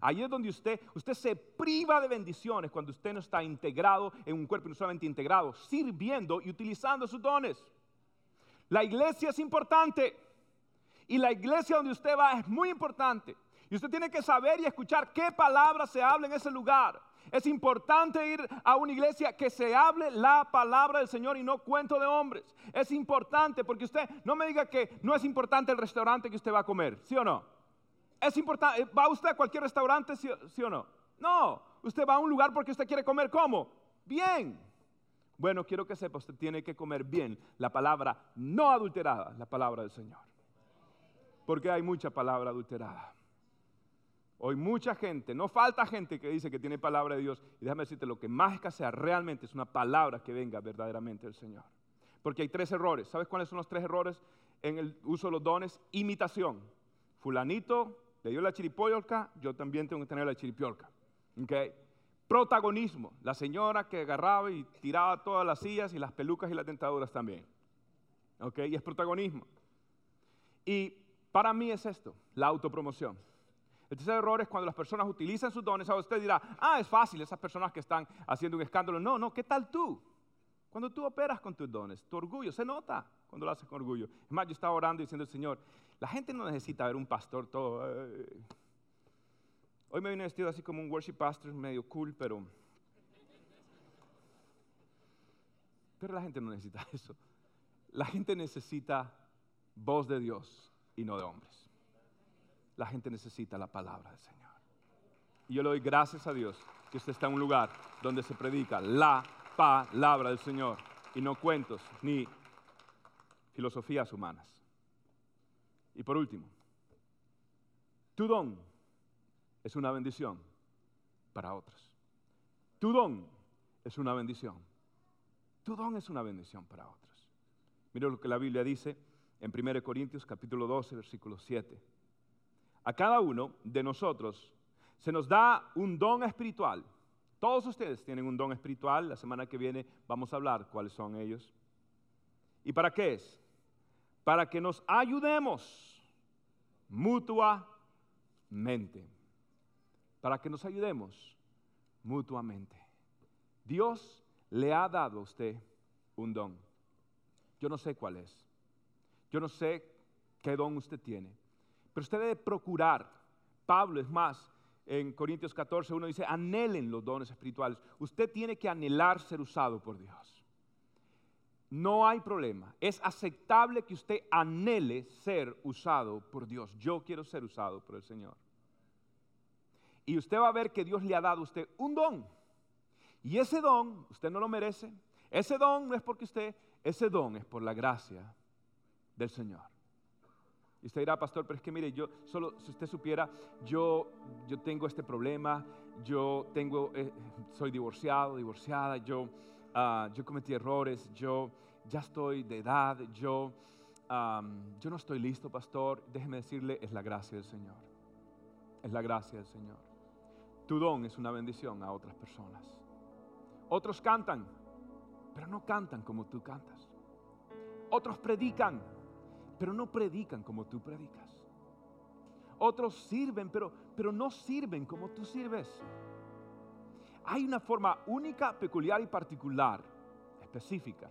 [SPEAKER 2] Allí es donde usted, usted se priva de bendiciones cuando usted no está integrado en un cuerpo, no solamente integrado, sirviendo y utilizando sus dones. La iglesia es importante y la iglesia donde usted va es muy importante. Y usted tiene que saber y escuchar qué palabra se habla en ese lugar. Es importante ir a una iglesia que se hable la palabra del Señor y no cuento de hombres. Es importante porque usted no me diga que no es importante el restaurante que usted va a comer, ¿sí o no? Es importante, ¿va usted a cualquier restaurante, sí, sí o no? No, usted va a un lugar porque usted quiere comer ¿cómo? Bien. Bueno, quiero que sepa, usted tiene que comer bien la palabra no adulterada, la palabra del Señor. Porque hay mucha palabra adulterada. Hoy mucha gente, no falta gente que dice que tiene palabra de Dios. Y déjame decirte, lo que más escasea realmente es una palabra que venga verdaderamente del Señor. Porque hay tres errores. ¿Sabes cuáles son los tres errores en el uso de los dones? Imitación. Fulanito le dio la chiripiolca, yo también tengo que tener la chiripiolca. ¿ok? Protagonismo. La señora que agarraba y tiraba todas las sillas y las pelucas y las dentaduras también. ¿ok? Y es protagonismo. Y para mí es esto, la autopromoción. El tercer error es cuando las personas utilizan sus dones. Ahora usted dirá, ah, es fácil, esas personas que están haciendo un escándalo. No, no, ¿qué tal tú? Cuando tú operas con tus dones, tu orgullo se nota cuando lo haces con orgullo. Es más, yo estaba orando y diciendo al Señor, la gente no necesita ver un pastor todo. eh. Hoy me vine vestido así como un worship pastor, medio cool, pero. Pero la gente no necesita eso. La gente necesita voz de Dios y no de hombres la gente necesita la palabra del Señor. Y yo le doy gracias a Dios que usted está en un lugar donde se predica la palabra del Señor y no cuentos ni filosofías humanas. Y por último, tu don es una bendición para otros. Tu don es una bendición. Tu don es una bendición para otros. Mira lo que la Biblia dice en 1 Corintios capítulo 12, versículo 7. A cada uno de nosotros se nos da un don espiritual. Todos ustedes tienen un don espiritual. La semana que viene vamos a hablar cuáles son ellos. ¿Y para qué es? Para que nos ayudemos mutuamente. Para que nos ayudemos mutuamente. Dios le ha dado a usted un don. Yo no sé cuál es. Yo no sé qué don usted tiene. Pero usted debe procurar. Pablo es más, en Corintios 14 uno dice, anhelen los dones espirituales. Usted tiene que anhelar ser usado por Dios. No hay problema. Es aceptable que usted anhele ser usado por Dios. Yo quiero ser usado por el Señor. Y usted va a ver que Dios le ha dado a usted un don. Y ese don, usted no lo merece. Ese don no es porque usted, ese don es por la gracia del Señor. Y usted dirá, pastor, pero es que mire, yo solo, si usted supiera, yo, yo tengo este problema, yo tengo, eh, soy divorciado, divorciada, yo, uh, yo cometí errores, yo ya estoy de edad, yo, yo no estoy listo, pastor. Déjeme decirle, es la gracia del Señor. Es la gracia del Señor. Tu don es una bendición a otras personas. Otros cantan, pero no cantan como tú cantas. Otros predican, pero no predican como tú predicas. Otros sirven, pero, pero no sirven como tú sirves. Hay una forma única, peculiar y particular, específica,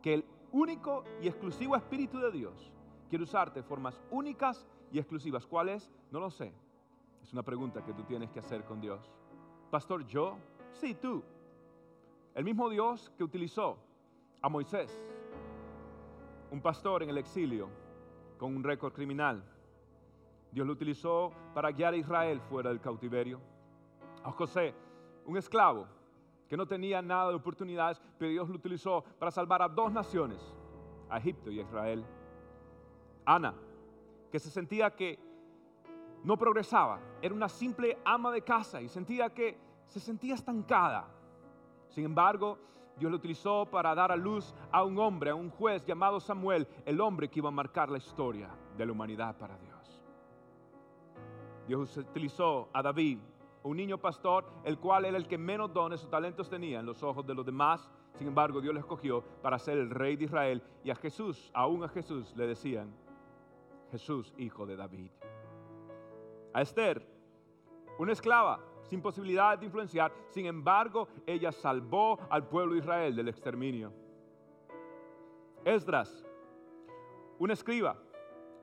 [SPEAKER 2] que el único y exclusivo Espíritu de Dios quiere usarte de formas únicas y exclusivas. ¿Cuál es? No lo sé. Es una pregunta que tú tienes que hacer con Dios. Pastor, yo, sí, tú. El mismo Dios que utilizó a Moisés un pastor en el exilio con un récord criminal. Dios lo utilizó para guiar a Israel fuera del cautiverio. A José, un esclavo que no tenía nada de oportunidades, pero Dios lo utilizó para salvar a dos naciones, a Egipto y a Israel. Ana, que se sentía que no progresaba, era una simple ama de casa y sentía que se sentía estancada. Sin embargo, Dios lo utilizó para dar a luz a un hombre, a un juez llamado Samuel, el hombre que iba a marcar la historia de la humanidad para Dios. Dios utilizó a David, un niño pastor, el cual era el que menos dones o talentos tenía en los ojos de los demás. Sin embargo, Dios lo escogió para ser el rey de Israel. Y a Jesús, aún a Jesús, le decían, Jesús, hijo de David. A Esther, una esclava, sin posibilidad de influenciar. Sin embargo, ella salvó al pueblo de Israel del exterminio. Esdras, un escriba,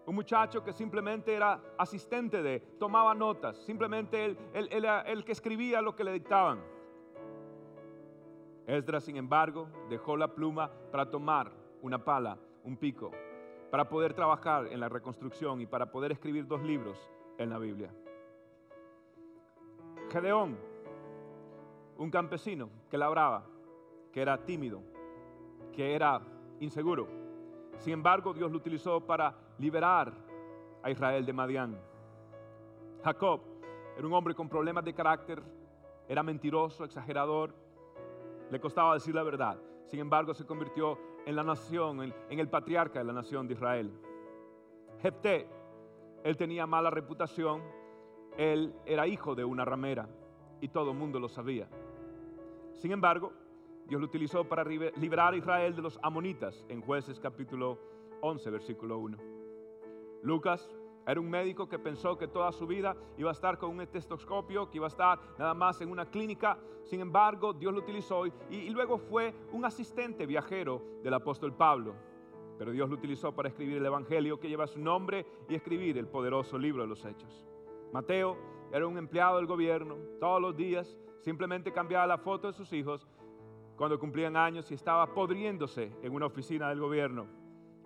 [SPEAKER 2] un muchacho que simplemente era asistente de, tomaba notas, simplemente él, era el que escribía lo que le dictaban. Esdras, sin embargo, dejó la pluma para tomar una pala, un pico, para poder trabajar en la reconstrucción y para poder escribir dos libros en la Biblia. Gedeón, un campesino que labraba, que era tímido, que era inseguro. Sin embargo, Dios lo utilizó para liberar a Israel de Madián. Jacob era un hombre con problemas de carácter, era mentiroso, exagerador, le costaba decir la verdad. Sin embargo, se convirtió en la nación, en, el patriarca de la nación de Israel. Jepté, él tenía mala reputación, él era hijo de una ramera y todo el mundo lo sabía. Sin embargo, Dios lo utilizó para liberar a Israel de los amonitas en jueces capítulo 11, versículo 1. Lucas era un médico que pensó que toda su vida iba a estar con un estetoscopio, que iba a estar nada más en una clínica. Sin embargo, Dios lo utilizó y, y luego fue un asistente viajero del apóstol Pablo. Pero Dios lo utilizó para escribir el Evangelio que lleva su nombre y escribir el poderoso libro de los Hechos. Mateo era un empleado del gobierno, todos los días simplemente cambiaba la foto de sus hijos cuando cumplían años y estaba podriéndose en una oficina del gobierno.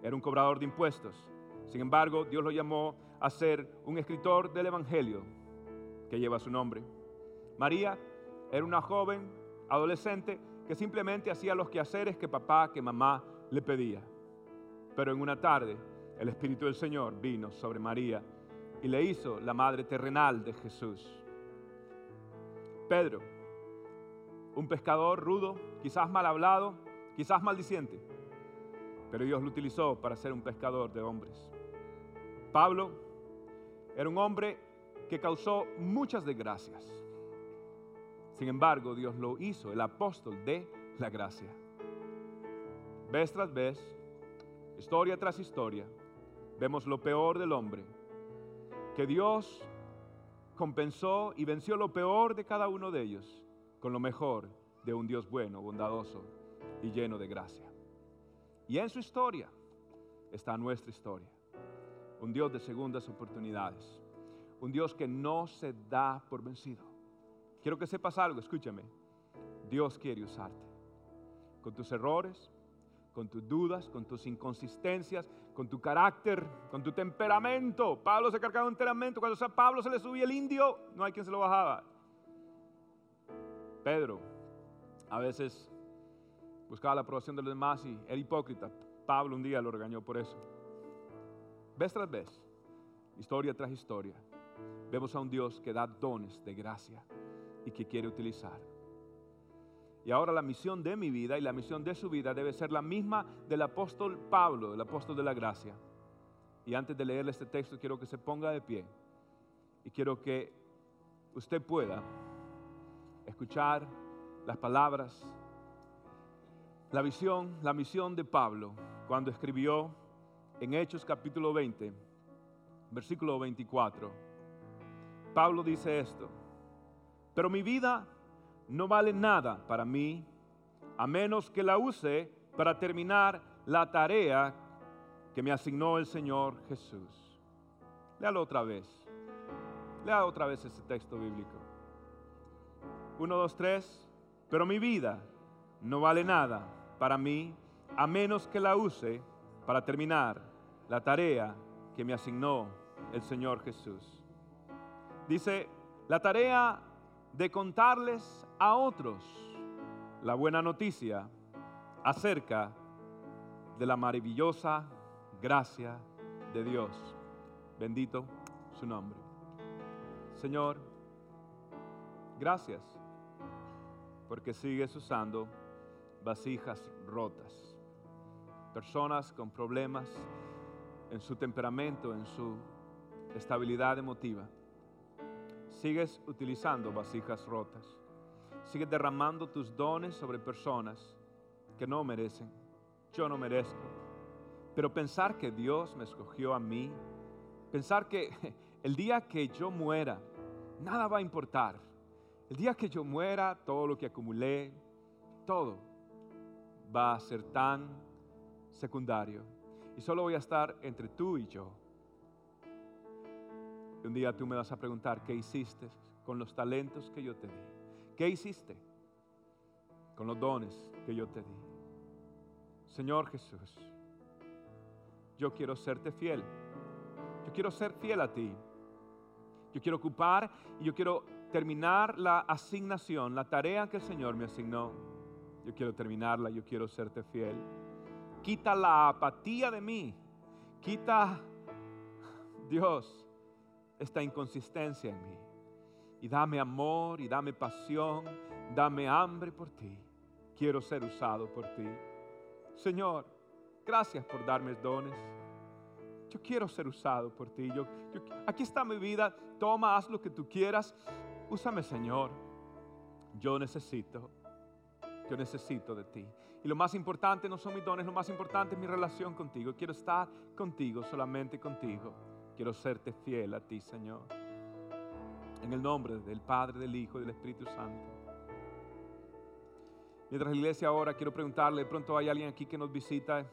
[SPEAKER 2] Era un cobrador de impuestos. Sin embargo, Dios lo llamó a ser un escritor del Evangelio que lleva su nombre. María era una joven adolescente que simplemente hacía los quehaceres que papá, que mamá le pedía. Pero en una tarde el Espíritu del Señor vino sobre María y le hizo la madre terrenal de Jesús. Pedro, un pescador rudo, quizás mal hablado, quizás maldiciente, pero Dios lo utilizó para ser un pescador de hombres. Pablo Era un hombre que causó muchas desgracias. Sin embargo, Dios lo hizo el apóstol de la gracia. Vez tras vez, historia tras historia, vemos lo peor del hombre, que Dios compensó y venció lo peor de cada uno de ellos con lo mejor de un Dios bueno, bondadoso y lleno de gracia. Y en su historia está nuestra historia. Un Dios de segundas oportunidades. Un Dios que no se da por vencido. Quiero que sepas algo, escúchame. Dios quiere usarte. Con tus errores, con tus dudas, con tus inconsistencias, con tu carácter, con tu temperamento. Pablo se cargaba un temperamento. Cuando a Pablo se le subía el indio, no hay quien se lo bajaba. Pedro a veces buscaba la aprobación de los demás y era hipócrita. Pablo un día lo regañó por eso. Vez tras vez, historia tras historia, vemos a un Dios que da dones de gracia y que quiere utilizar. Y ahora la misión de mi vida y la misión de su vida debe ser la misma del apóstol Pablo, del apóstol de la gracia. Y antes de leerle este texto quiero que se ponga de pie y quiero que usted pueda escuchar las palabras, la visión, la misión de Pablo cuando escribió en Hechos capítulo 20, versículo 24. Pablo dice esto, pero mi vida no vale nada para mí a menos que la use para terminar la tarea que me asignó el Señor Jesús. Léalo otra vez. Lea otra vez ese texto bíblico. Uno, dos, tres. Pero mi vida no vale nada para mí a menos que la use para terminar la tarea que me asignó el Señor Jesús. Dice, la tarea de contarles a otros la buena noticia acerca de la maravillosa gracia de Dios. Bendito su nombre. Señor, gracias porque sigues usando vasijas rotas, personas con problemas en su temperamento, en su estabilidad emotiva. Sigues utilizando vasijas rotas. Sigues derramando tus dones sobre personas que no merecen. Yo no merezco. Pero pensar que Dios me escogió a mí, pensar que el día que yo muera, nada va a importar el día que yo muera, todo lo que acumulé, todo va a ser tan secundario. Y solo voy a estar entre tú y yo. Y un día tú me vas a preguntar, ¿qué hiciste con los talentos que yo te di? ¿Qué hiciste con los dones que yo te di? Señor Jesús, yo quiero serte fiel. Yo quiero ser fiel a ti. Yo quiero ocupar y yo quiero terminar la asignación, la tarea que el Señor me asignó. Yo quiero terminarla, yo quiero serte fiel. Quita la apatía de mí. Quita, Dios, esta inconsistencia en mí. Y dame amor y dame pasión, dame hambre por ti. Quiero ser usado por ti. Señor, gracias por darme dones. Yo quiero ser usado por ti. Yo, aquí está mi vida. Toma, haz lo que tú quieras. Úsame, Señor. Yo necesito, yo necesito de ti. Y lo más importante no son mis dones, lo más importante es mi relación contigo. Quiero estar contigo, solamente contigo. Quiero serte fiel a ti, Señor. En el nombre del Padre, del Hijo y del Espíritu Santo. Mientras la iglesia ahora, quiero preguntarle, de pronto hay alguien aquí que nos visita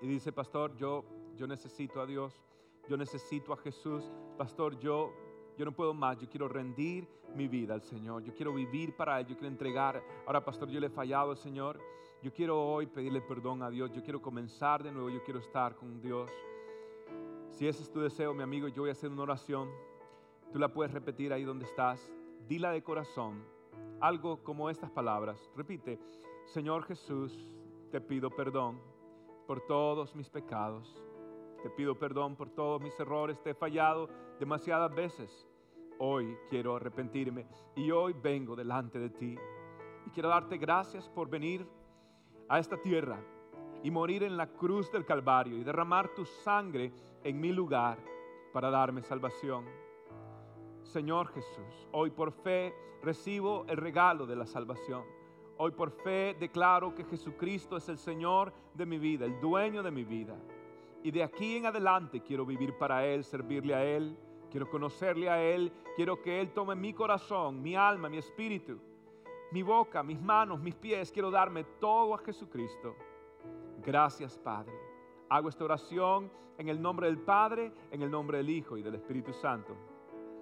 [SPEAKER 2] y dice, pastor, yo, yo necesito a Dios, yo necesito a Jesús, pastor, yo yo no puedo más, yo quiero rendir mi vida al Señor, yo quiero vivir para Él, yo quiero entregar. Ahora, pastor, yo le he fallado al Señor, yo quiero hoy pedirle perdón a Dios, yo quiero comenzar de nuevo, yo quiero estar con Dios. Si ese es tu deseo, mi amigo, yo voy a hacer una oración. Tú la puedes repetir ahí donde estás. Dila de corazón. Algo como estas palabras. Repite, Señor Jesús, te pido perdón por todos mis pecados. Te pido perdón por todos mis errores. Te he fallado demasiadas veces hoy quiero arrepentirme y hoy vengo delante de ti. Y quiero darte gracias por venir a esta tierra y morir en la cruz del Calvario y derramar tu sangre en mi lugar para darme salvación. Señor Jesús, hoy por fe recibo el regalo de la salvación. Hoy por fe declaro que Jesucristo es el Señor de mi vida, el dueño de mi vida. Y de aquí en adelante quiero vivir para Él, servirle a Él, quiero conocerle a Él, quiero que Él tome mi corazón, mi alma, mi espíritu, mi boca, mis manos, mis pies, quiero darme todo a Jesucristo. Gracias Padre. Hago esta oración en el nombre del Padre, en el nombre del Hijo y del Espíritu Santo.